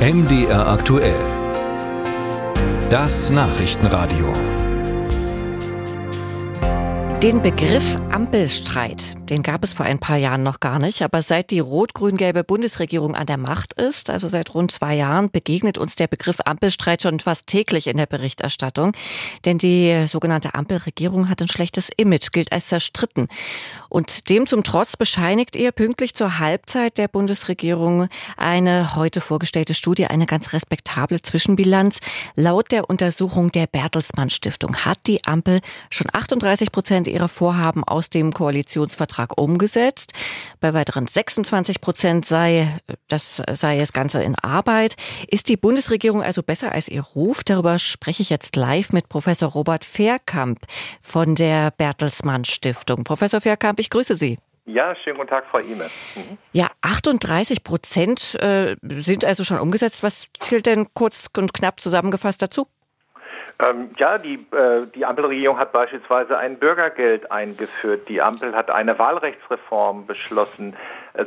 MDR aktuell. Das Nachrichtenradio. Den Begriff Ampelstreit, den gab es vor ein paar Jahren noch gar nicht, aber seit die rot-grün-gelbe Bundesregierung an der Macht ist, also seit rund zwei Jahren, begegnet uns der Begriff Ampelstreit schon fast täglich in der Berichterstattung. Denn die sogenannte Ampelregierung hat ein schlechtes Image, gilt als zerstritten. Und dem zum Trotz bescheinigt ihr pünktlich zur Halbzeit der Bundesregierung eine heute vorgestellte Studie eine ganz respektable Zwischenbilanz. Laut der Untersuchung der Bertelsmann Stiftung hat die Ampel schon 38 Prozent ihrer Vorhaben aus dem Koalitionsvertrag umgesetzt. Bei weiteren 26 Prozent sei, das sei das Ganze in Arbeit. Ist die Bundesregierung also besser als ihr Ruf? Darüber spreche ich jetzt live mit Professor Robert Fairkamp von der Bertelsmann Stiftung. Professor Fairkamp, ich grüße Sie. Ja, schönen guten Tag, Frau Ime. Mhm. Ja, 38 Prozent äh, sind also schon umgesetzt. Was zählt denn kurz und knapp zusammengefasst dazu? Ähm, ja, die, äh, die Ampelregierung hat beispielsweise ein Bürgergeld eingeführt. Die Ampel hat eine Wahlrechtsreform beschlossen,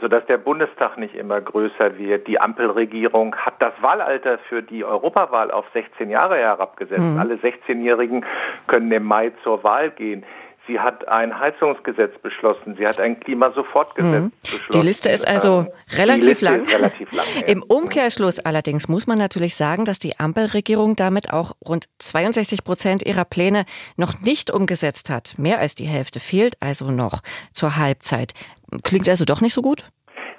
sodass der Bundestag nicht immer größer wird. Die Ampelregierung hat das Wahlalter für die Europawahl auf 16 Jahre herabgesetzt. Mhm. Alle 16-Jährigen können im Mai zur Wahl gehen. Sie hat ein Heizungsgesetz beschlossen. Sie hat ein Klimasofortgesetz mhm. beschlossen. Die Liste ist also ähm, relativ Liste lang. relativ lang ja. Im Umkehrschluss allerdings muss man natürlich sagen, dass die Ampelregierung damit auch rund 62 Prozent ihrer Pläne noch nicht umgesetzt hat. Mehr als die Hälfte fehlt also noch zur Halbzeit. Klingt also doch nicht so gut?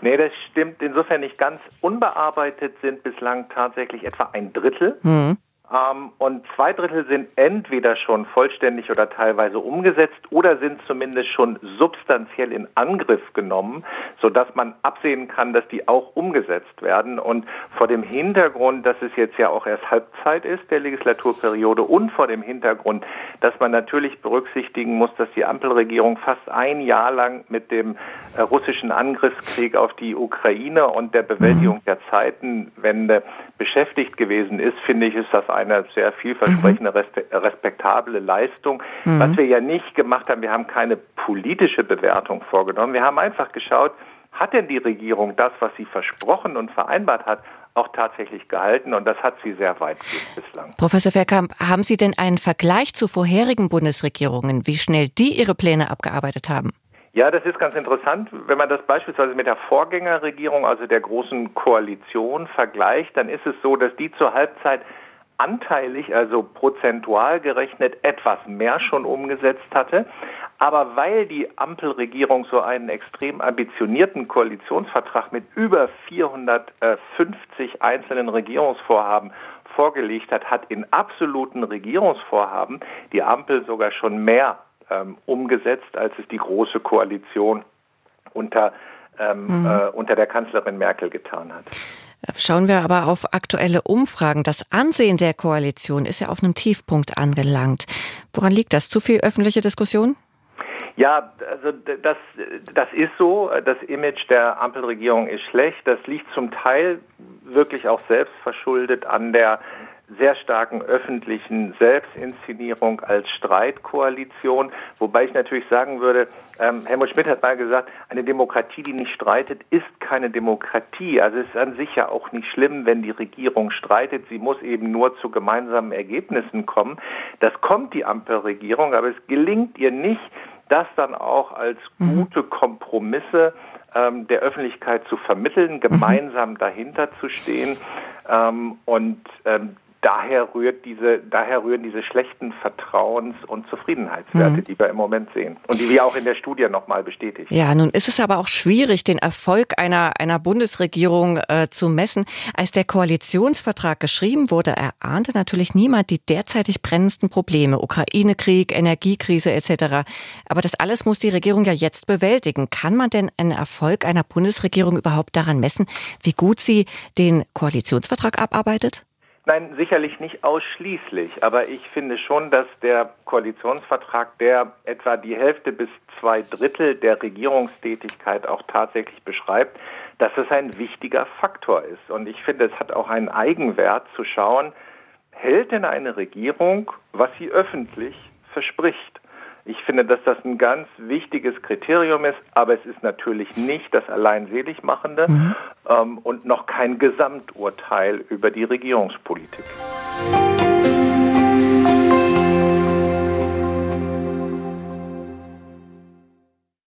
Nee, das stimmt insofern nicht ganz. Unbearbeitet sind bislang tatsächlich etwa ein Drittel. Mhm. Ähm, und zwei Drittel sind entweder schon vollständig oder teilweise umgesetzt oder sind zumindest schon substanziell in Angriff genommen, sodass man absehen kann, dass die auch umgesetzt werden. Und vor dem Hintergrund, dass es jetzt ja auch erst Halbzeit ist der Legislaturperiode und vor dem Hintergrund, dass man natürlich berücksichtigen muss, dass die Ampelregierung fast ein Jahr lang mit dem äh, russischen Angriffskrieg auf die Ukraine und der Bewältigung der Zeitenwende beschäftigt gewesen ist, finde ich, ist das eine sehr vielversprechende, mhm. respektable Leistung. Mhm. Was wir ja nicht gemacht haben, wir haben keine politische Bewertung vorgenommen. Wir haben einfach geschaut, hat denn die Regierung das, was sie versprochen und vereinbart hat, auch tatsächlich gehalten und das hat sie sehr weit bislang. Professor Verkamp, haben Sie denn einen Vergleich zu vorherigen Bundesregierungen, wie schnell die ihre Pläne abgearbeitet haben? Ja, das ist ganz interessant. Wenn man das beispielsweise mit der Vorgängerregierung, also der großen Koalition, vergleicht, dann ist es so, dass die zur Halbzeit anteilig, also prozentual gerechnet, etwas mehr schon umgesetzt hatte. Aber weil die Ampelregierung so einen extrem ambitionierten Koalitionsvertrag mit über 450 einzelnen Regierungsvorhaben vorgelegt hat, hat in absoluten Regierungsvorhaben die Ampel sogar schon mehr ähm, umgesetzt, als es die Große Koalition unter, ähm, mhm. äh, unter der Kanzlerin Merkel getan hat. Schauen wir aber auf aktuelle Umfragen. Das Ansehen der Koalition ist ja auf einem Tiefpunkt angelangt. Woran liegt das? Zu viel öffentliche Diskussion? Ja, also das, das ist so. Das Image der Ampelregierung ist schlecht. Das liegt zum Teil wirklich auch selbst verschuldet an der sehr starken öffentlichen Selbstinszenierung als Streitkoalition, wobei ich natürlich sagen würde, ähm, Helmut Schmidt hat mal gesagt, eine Demokratie, die nicht streitet, ist keine Demokratie. Also es ist an sich ja auch nicht schlimm, wenn die Regierung streitet. Sie muss eben nur zu gemeinsamen Ergebnissen kommen. Das kommt die Ampelregierung, aber es gelingt ihr nicht, das dann auch als mhm. gute Kompromisse ähm, der Öffentlichkeit zu vermitteln, gemeinsam mhm. dahinter zu stehen. Ähm, und ähm, daher rührt diese, daher rühren diese schlechten Vertrauens- und Zufriedenheitswerte, mhm. die wir im Moment sehen und die wir auch in der Studie nochmal bestätigen. Ja, nun ist es aber auch schwierig, den Erfolg einer, einer Bundesregierung äh, zu messen. Als der Koalitionsvertrag geschrieben wurde, erahnte natürlich niemand die derzeitig brennendsten Probleme, Ukraine-Krieg, Energiekrise etc. Aber das alles muss die Regierung ja jetzt bewältigen. Kann man denn einen Erfolg einer Bundesregierung überhaupt daran messen, wie gut sie den Koalitionsvertrag abarbeitet? Nein, sicherlich nicht ausschließlich, aber ich finde schon, dass der Koalitionsvertrag, der etwa die Hälfte bis zwei Drittel der Regierungstätigkeit auch tatsächlich beschreibt, dass es ein wichtiger Faktor ist. Und ich finde, es hat auch einen Eigenwert zu schauen, hält denn eine Regierung, was sie öffentlich verspricht? Ich finde, dass das ein ganz wichtiges Kriterium ist, aber es ist natürlich nicht das allein Seligmachende mhm. ähm, und noch kein Gesamturteil über die Regierungspolitik.